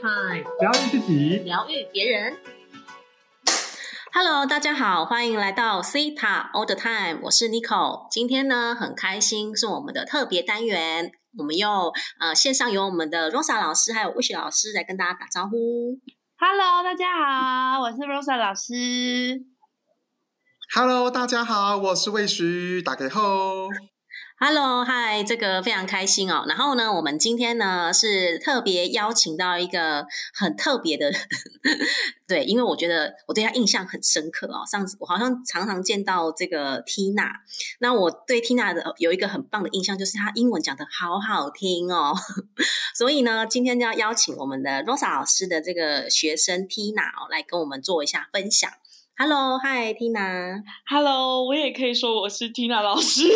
Time，疗愈自己，疗愈别人。Hello，大家好，欢迎来到 Cita All the Time，我是 Nico。今天呢，很开心是我们的特别单元，我们又呃线上有我们的 Rosa 老师还有 Wish 老师来跟大家打招呼。Hello，大家好，我是 Rosa 老师。Hello，大家好，我是魏徐，打给后。Hello，嗨，这个非常开心哦。然后呢，我们今天呢是特别邀请到一个很特别的，对，因为我觉得我对他印象很深刻哦。上次我好像常常见到这个 Tina，那我对 Tina 的有一个很棒的印象，就是她英文讲的好好听哦。所以呢，今天就要邀请我们的 Rosa 老师的这个学生 Tina 哦，来跟我们做一下分享。Hello，嗨，Tina。Hello，我也可以说我是 Tina 老师。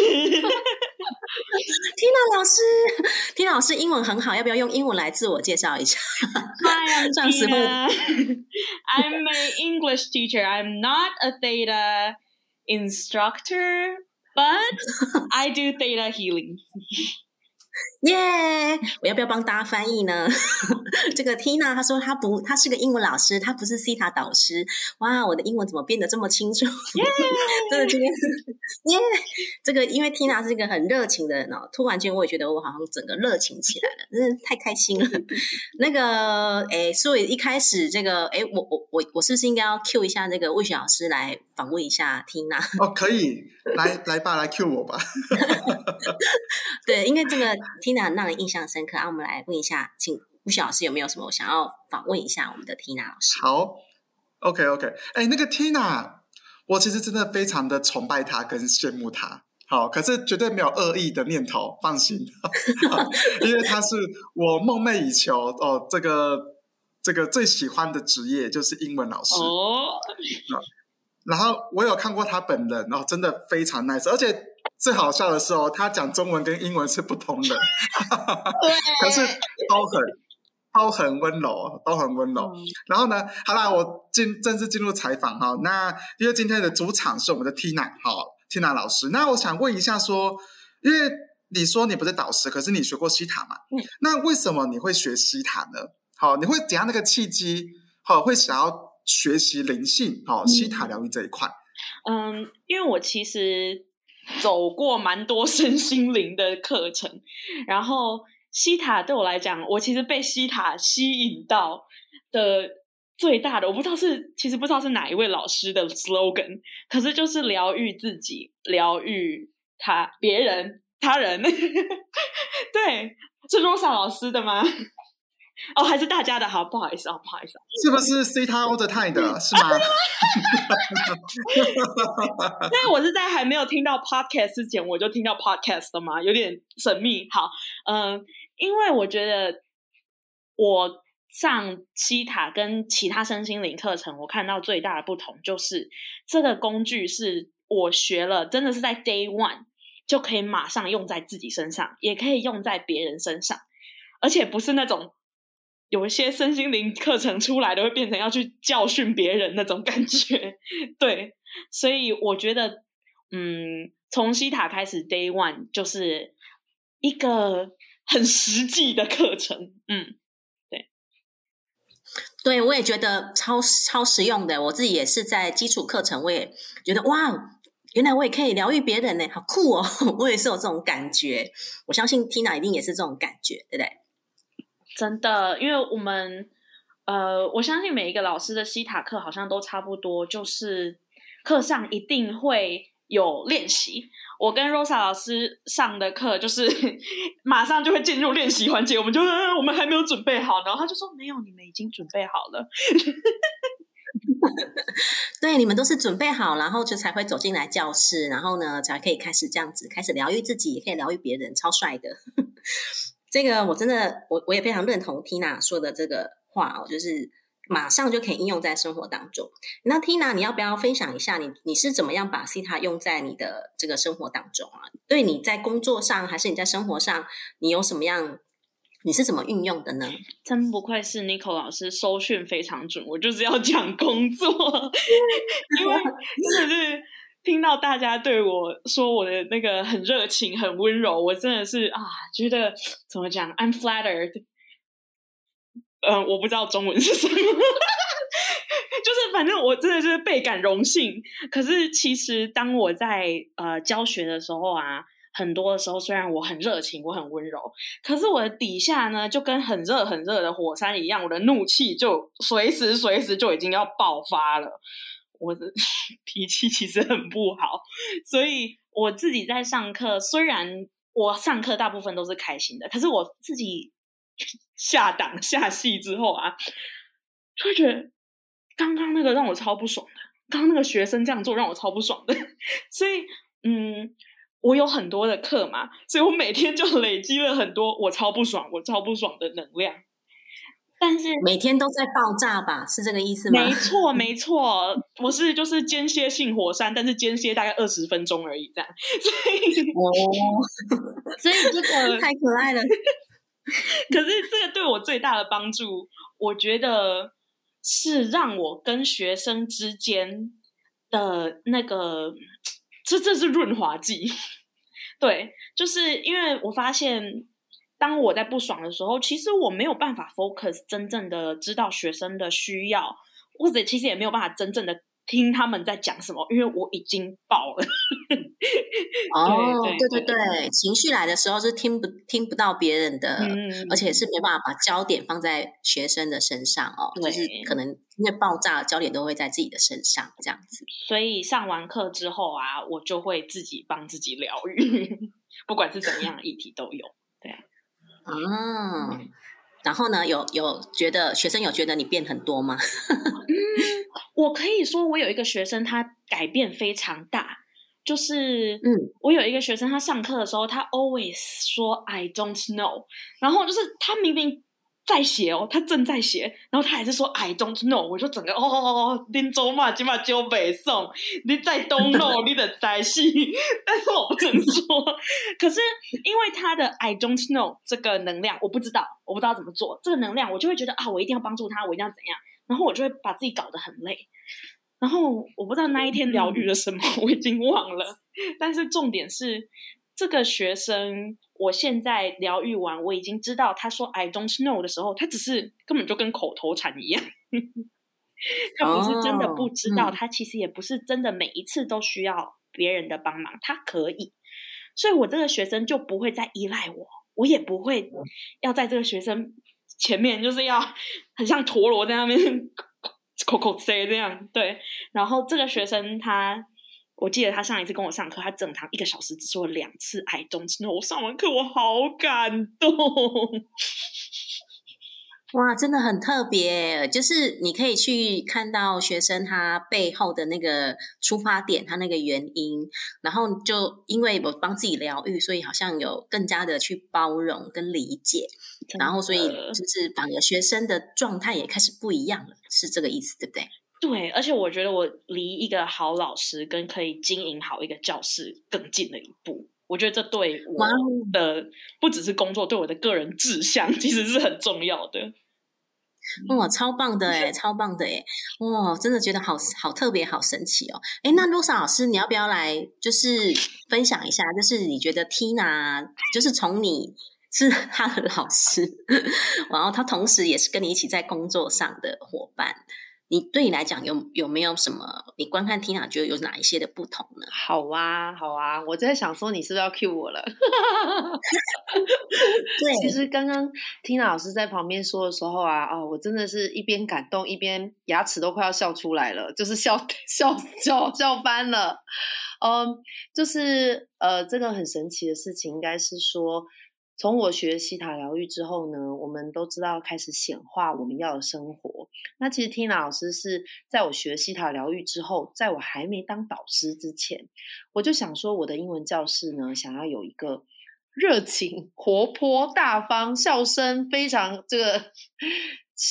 Tina 老师，Tina 老师英文很好，要不要用英文来自我介绍一下？Hi, I'm 这样子会 Tina. I'm an English teacher. I'm not a theta instructor, but I do theta healing. 耶我要不要帮大家翻译呢？这个 Tina 她说她不，她是个英文老师，她不是 Cita 导师。哇，我的英文怎么变得这么清楚？真的 今天耶这个因为 Tina 是一个很热情的人哦，突然间我也觉得我好像整个热情起来了，真的太开心了。那个诶，所以一开始这个诶，我我我我是不是应该要 Q 一下那个魏雪老师来访问一下 Tina？哦，可以，来来吧，来 Q 我吧。对，因为这个 Tina 很让人印象深刻啊，我们来问一下，请吴雪老师有没有什么想要访问一下我们的 Tina 老师？好，OK OK，哎，那个 Tina，我其实真的非常的崇拜她跟羡慕她。好，可是绝对没有恶意的念头，放心，因为她是我梦寐以求哦，这个这个最喜欢的职业就是英文老师。哦，然后我有看过他本人哦，真的非常 nice，而且最好笑的是哦，他讲中文跟英文是不同的，可是都很都很温柔，都很温柔。嗯然后呢，好啦，我进正式进入采访哈。那因为今天的主场是我们的 Tina，好，Tina 老师。那我想问一下说，因为你说你不是导师，可是你学过西塔嘛？嗯。那为什么你会学西塔呢？好，你会怎样那个契机？好，会想要学习灵性，好，西塔疗愈这一块。嗯，因为我其实走过蛮多身心灵的课程，然后西塔对我来讲，我其实被西塔吸引到的最大的，我不知道是其实不知道是哪一位老师的 slogan，可是就是疗愈自己，疗愈他别人他人，对，是罗莎老师的吗？哦，还是大家的好，不好意思哦，不好意思哦，是不是 C 他 all the time 的是吗？因为我是在还没有听到 podcast 之前，我就听到 podcast 了嘛，有点神秘。好，嗯、因为我觉得我上西塔跟其他身心灵课程，我看到最大的不同就是这个工具是我学了，真的是在 day one 就可以马上用在自己身上，也可以用在别人身上，而且不是那种。有一些身心灵课程出来的会变成要去教训别人那种感觉，对，所以我觉得，嗯，从西塔开始，Day One 就是一个很实际的课程，嗯，对，我也觉得超超实用的。我自己也是在基础课程，我也觉得哇，原来我也可以疗愈别人呢，好酷哦！我也是有这种感觉。我相信 Tina 一定也是这种感觉，对不对？真的，因为我们，呃，我相信每一个老师的西塔课好像都差不多，就是课上一定会有练习。我跟 Rosa 老师上的课就是 马上就会进入练习环节，我们就、我们还没有准备好，然后他就说没有，你们已经准备好了。对，你们都是准备好，然后就才会走进来教室，然后呢，才可以开始这样子，开始疗愈自己，也可以疗愈别人，超帅的。这个我真的，我我也非常认同 Tina 说的这个话哦，就是马上就可以应用在生活当中。那 Tina，你要不要分享一下你你是怎么样把 Cita 用在你的这个生活当中啊？对你在工作上还是你在生活上，你有什么样？你是怎么运用的呢？真不愧是 Nico 老师，收讯非常准。我就是要讲工作，因为真的是听到大家对我说我的那个很热情、很温柔，我真的是啊，觉得怎么讲？I'm flattered。嗯，我不知道中文是什么，就是反正我真的就是倍感荣幸。可是其实当我在呃教学的时候啊，很多的时候虽然我很热情，我很温柔，可是我的底下呢就跟很热很热的火山一样，我的怒气就随时随时就已经要爆发了。我的 脾气其实很不好，所以我自己在上课，虽然我上课大部分都是开心的，可是我自己 下档下戏之后啊，就会觉得刚刚那个让我超不爽的，刚刚那个学生这样做让我超不爽的，所以嗯，我有很多的课嘛，所以我每天就累积了很多我超不爽、我超不爽的能量。但是每天都在爆炸吧，是这个意思吗？没错，没错，我是就是间歇性火山，但是间歇大概二十分钟而已，这样。所以哦，所以这个 太可爱了。可是这个对我最大的帮助，我觉得是让我跟学生之间的那个，这这是润滑剂。对，就是因为我发现。当我在不爽的时候，其实我没有办法 focus 真正的知道学生的需要，或者其实也没有办法真正的听他们在讲什么，因为我已经爆了。哦，对对对，情绪来的时候是听不听不到别人的，而且是没办法把焦点放在学生的身上哦，就是可能因为爆炸，焦点都会在自己的身上这样子。所以上完课之后啊，我就会自己帮自己疗愈，不管是怎么样的议题都有。啊，然后呢？有有觉得学生有觉得你变很多吗？嗯，我可以说我有一个学生，他改变非常大。就是嗯，我有一个学生，他上课的时候，他 always 说 I don't know，然后就是他明明。在写哦，他正在写，然后他还是说 I don't know，我就整个哦哦哦，林州嘛，起码就北宋，你在 don't know，你的在戏，但是我不能说。可是因为他的 I don't know 这个能量，我不知道，我不知道怎么做这个能量，我就会觉得啊，我一定要帮助他，我一定要怎样，然后我就会把自己搞得很累。然后我不知道那一天疗愈了什么，我已经忘了。但是重点是这个学生。我现在疗愈完，我已经知道他说 “I don't know” 的时候，他只是根本就跟口头禅一样，他不是真的不知道，他其实也不是真的每一次都需要别人的帮忙，他可以，所以我这个学生就不会再依赖我，我也不会要在这个学生前面就是要很像陀螺在那边 口口 say 这样，对，然后这个学生他。我记得他上一次跟我上课，他整堂一个小时只说了两次 “I don't know”。我上完课我好感动，哇，真的很特别。就是你可以去看到学生他背后的那个出发点，他那个原因，然后就因为我帮自己疗愈，所以好像有更加的去包容跟理解，然后所以就是反而学生的状态也开始不一样了，是这个意思对不对？对，而且我觉得我离一个好老师跟可以经营好一个教室更近了一步。我觉得这对我的不只是工作，对我的个人志向其实是很重要的。哇，超棒的哎，超棒的哎！哇，真的觉得好好特别，好神奇哦！哎，那洛莎老师，你要不要来就是分享一下？就是你觉得 Tina，就是从你是他的老师，然后他同时也是跟你一起在工作上的伙伴。你对你来讲有有没有什么？你观看 Tina 觉得有哪一些的不同呢？好啊，好啊，我在想说你是不是要 cue 我了？对，其实刚刚 Tina 老师在旁边说的时候啊，哦，我真的是一边感动一边牙齿都快要笑出来了，就是笑 笑笑笑翻了。嗯，就是呃，这个很神奇的事情，应该是说。从我学西塔疗愈之后呢，我们都知道开始显化我们要的生活。那其实 Tina 老师是在我学西塔疗愈之后，在我还没当导师之前，我就想说，我的英文教室呢，想要有一个热情、活泼、大方、笑声非常这个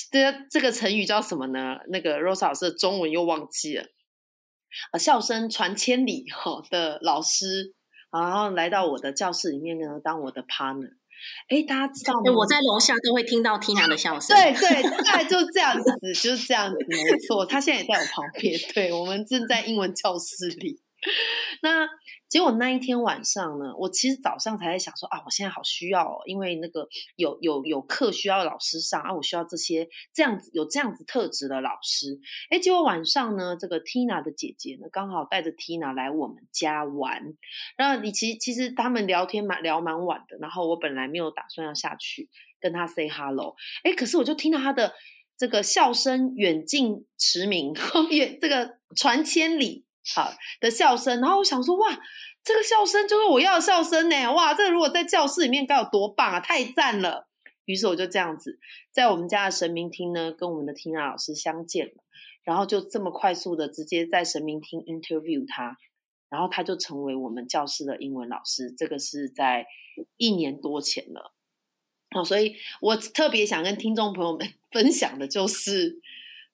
这这个成语叫什么呢？那个 Rose 老师的中文又忘记了。呃，笑声传千里哈 的老师，然后来到我的教室里面呢，当我的 partner。哎，大家知道吗？我在楼下都会听到 Tina 的笑声。对对对，就这样子，就是这样子，没错。他现在也在我旁边，对我们正在英文教室里。那结果那一天晚上呢，我其实早上才在想说啊，我现在好需要，哦，因为那个有有有课需要老师上啊，我需要这些这样子有这样子特质的老师。哎，结果晚上呢，这个 Tina 的姐姐呢，刚好带着 Tina 来我们家玩。然后你其其实他们聊天蛮聊蛮晚的，然后我本来没有打算要下去跟他 say hello，哎，可是我就听到他的这个笑声远近驰名，远这个传千里。好的笑声，然后我想说，哇，这个笑声就是我要的笑声呢！哇，这如果在教室里面该有多棒啊，太赞了！于是我就这样子，在我们家的神明厅呢，跟我们的缇娜老师相见了，然后就这么快速的直接在神明厅 interview 他，然后他就成为我们教室的英文老师。这个是在一年多前了，哦，所以我特别想跟听众朋友们 分享的就是，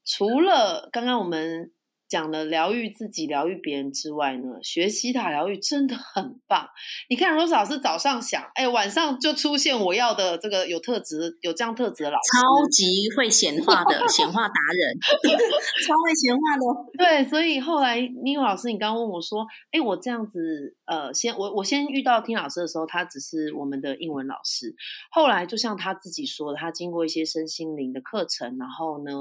除了刚刚我们。讲了疗愈自己、疗愈别人之外呢，学西塔疗愈真的很棒。你看，罗老师早上想，哎，晚上就出现我要的这个有特质、有这样特质的老师，超级会显化的显化达人，超会显化的。对，所以后来妮老师，你刚刚问我说，哎，我这样子，呃，先我我先遇到听老师的时候，他只是我们的英文老师，后来就像他自己说的，他经过一些身心灵的课程，然后呢，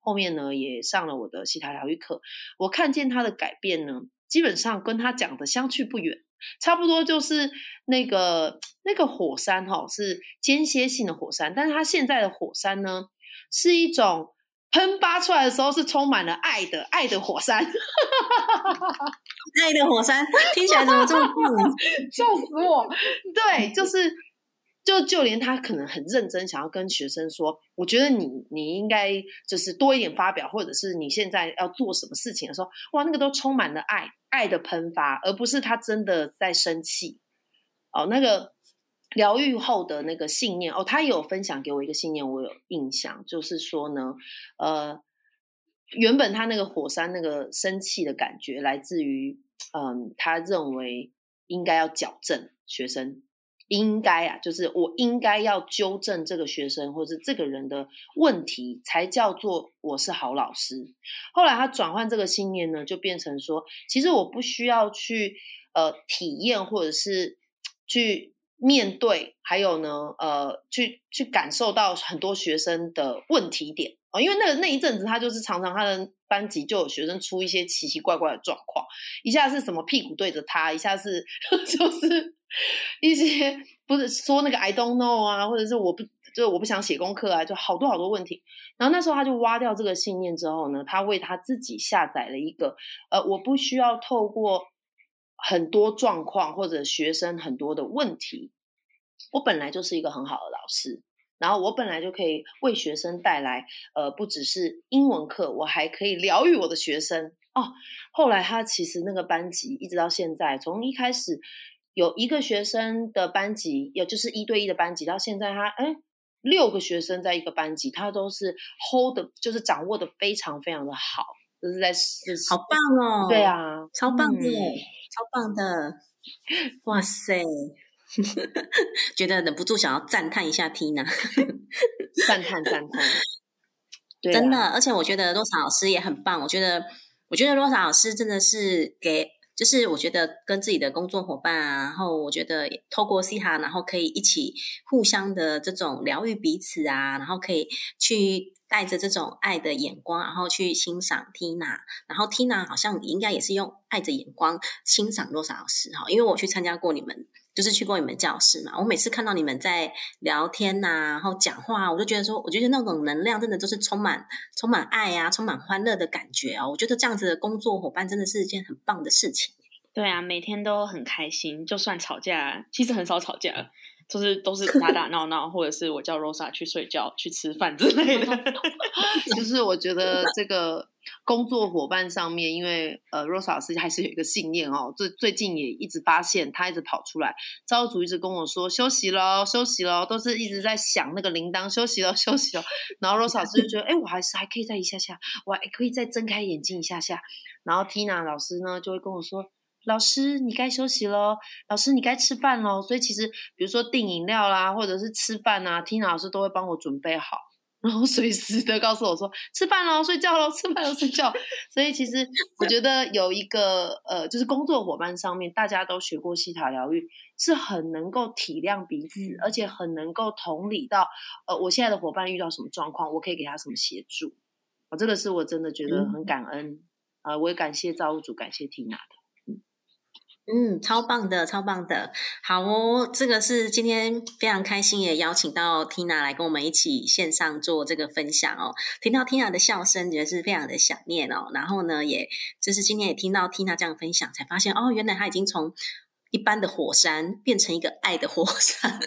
后面呢也上了我的西塔疗愈课。我看见他的改变呢，基本上跟他讲的相去不远，差不多就是那个那个火山哈，是间歇性的火山，但是他现在的火山呢，是一种喷发出来的时候是充满了爱的爱的火山，爱的火山听起来怎么这么酷？笑死我！对，就是。就就连他可能很认真，想要跟学生说，我觉得你你应该就是多一点发表，或者是你现在要做什么事情的时候，哇，那个都充满了爱，爱的喷发，而不是他真的在生气。哦，那个疗愈后的那个信念，哦，他有分享给我一个信念，我有印象，就是说呢，呃，原本他那个火山那个生气的感觉来自于，嗯，他认为应该要矫正学生。应该啊，就是我应该要纠正这个学生或者这个人的问题，才叫做我是好老师。后来他转换这个信念呢，就变成说，其实我不需要去呃体验或者是去面对，还有呢呃去去感受到很多学生的问题点哦，因为那那一阵子他就是常常他的班级就有学生出一些奇奇怪怪的状况，一下是什么屁股对着他，一下是 就是。一些不是说那个 I don't know 啊，或者是我不就是我不想写功课啊，就好多好多问题。然后那时候他就挖掉这个信念之后呢，他为他自己下载了一个呃，我不需要透过很多状况或者学生很多的问题，我本来就是一个很好的老师，然后我本来就可以为学生带来呃，不只是英文课，我还可以疗愈我的学生哦。后来他其实那个班级一直到现在，从一开始。有一个学生的班级，也就是一对一的班级，到现在他哎六个学生在一个班级，他都是 hold 的，就是掌握的非常非常的好，就是在是好棒哦，对啊，超棒的，超棒的，哇塞，觉得忍不住想要赞叹一下 Tina，赞 叹赞叹，真的，而且我觉得罗莎老师也很棒，我觉得我觉得罗莎老师真的是给。就是我觉得跟自己的工作伙伴啊，然后我觉得透过 C 哈，然后可以一起互相的这种疗愈彼此啊，然后可以去带着这种爱的眼光，然后去欣赏 Tina，然后 Tina 好像应该也是用爱的眼光欣赏洛萨老师哈，因为我去参加过你们，就是去过你们教室嘛，我每次看到你们在聊天呐，然后讲话，我就觉得说，我觉得那种能量真的就是充满充满爱啊，充满欢乐的感觉啊，我觉得这样子的工作伙伴真的是一件很棒的事情。对啊，每天都很开心，就算吵架，其实很少吵架，就是都是 打打闹闹，或者是我叫 Rosa 去睡觉、去吃饭之类的。就是我觉得这个工作伙伴上面，因为呃，Rose 老师还是有一个信念哦，最最近也一直发现他一直跑出来，朝主一直跟我说休息喽，休息喽，都是一直在响那个铃铛，休息喽，休息喽。然后 Rosa 老师就觉得，哎，我还是还可以再一下下，我还可以再睁开眼睛一下下。然后 Tina 老师呢就会跟我说。老师，你该休息喽。老师，你该吃饭喽。所以其实，比如说订饮料啦，或者是吃饭啊，Tina 老师都会帮我准备好。然后随时的告诉我说吃饭喽、睡觉喽、吃饭喽、睡觉。所以其实我觉得有一个呃，就是工作伙伴上面，大家都学过西塔疗愈，是很能够体谅彼此，而且很能够同理到呃，我现在的伙伴遇到什么状况，我可以给他什么协助。啊，这个是我真的觉得很感恩啊、我也感谢造物主，感谢 Tina 的。嗯，超棒的，超棒的。好哦，这个是今天非常开心，也邀请到 Tina 来跟我们一起线上做这个分享哦。听到 Tina 的笑声，觉得是非常的想念哦。然后呢，也就是今天也听到 Tina 这样分享，才发现哦，原来她已经从一般的火山变成一个爱的火山。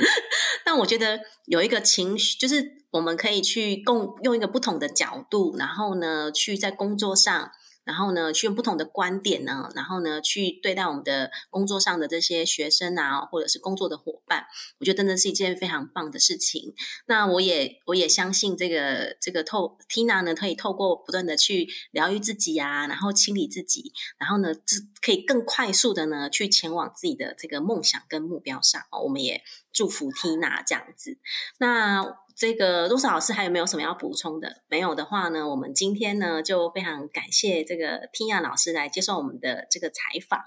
但我觉得有一个情绪，就是我们可以去共用一个不同的角度，然后呢，去在工作上。然后呢，去用不同的观点呢，然后呢，去对待我们的工作上的这些学生啊，或者是工作的伙伴，我觉得真的是一件非常棒的事情。那我也我也相信这个这个透 Tina 呢，可以透过不断的去疗愈自己啊，然后清理自己，然后呢，这可以更快速的呢，去前往自己的这个梦想跟目标上。哦，我们也祝福 Tina 这样子。那。这个罗莎老师还有没有什么要补充的？没有的话呢，我们今天呢就非常感谢这个 Tina 老师来接受我们的这个采访。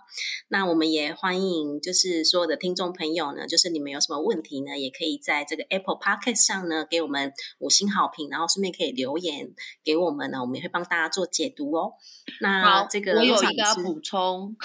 那我们也欢迎就是所有的听众朋友呢，就是你们有什么问题呢，也可以在这个 Apple Podcast 上呢给我们五星好评，然后顺便可以留言给我们呢，我们也会帮大家做解读哦。那这个我有一个要补充，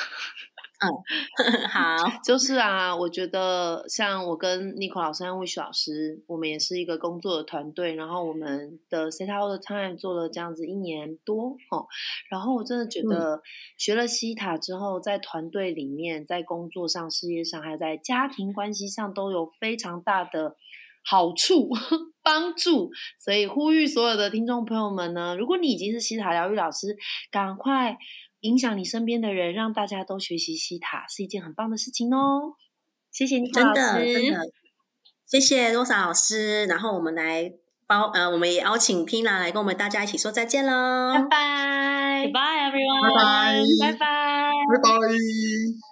好，就是啊，我觉得像我跟 n i c o 老师和 Wish 老师，我们也是一个工作的团队，然后我们的 Set Out the Time 做了这样子一年多哦，然后我真的觉得学了西塔之后，在团队里面，在工作上、事业上，还有在家庭关系上，都有非常大的好处 帮助，所以呼吁所有的听众朋友们呢，如果你已经是西塔疗愈老师，赶快。影响你身边的人，让大家都学习西塔，是一件很棒的事情哦。谢谢你，真的真的，谢谢罗莎老师。然后我们来包呃，我们也邀请 Pina 来跟我们大家一起说再见喽，拜拜 Goodbye everyone，拜拜拜拜拜拜。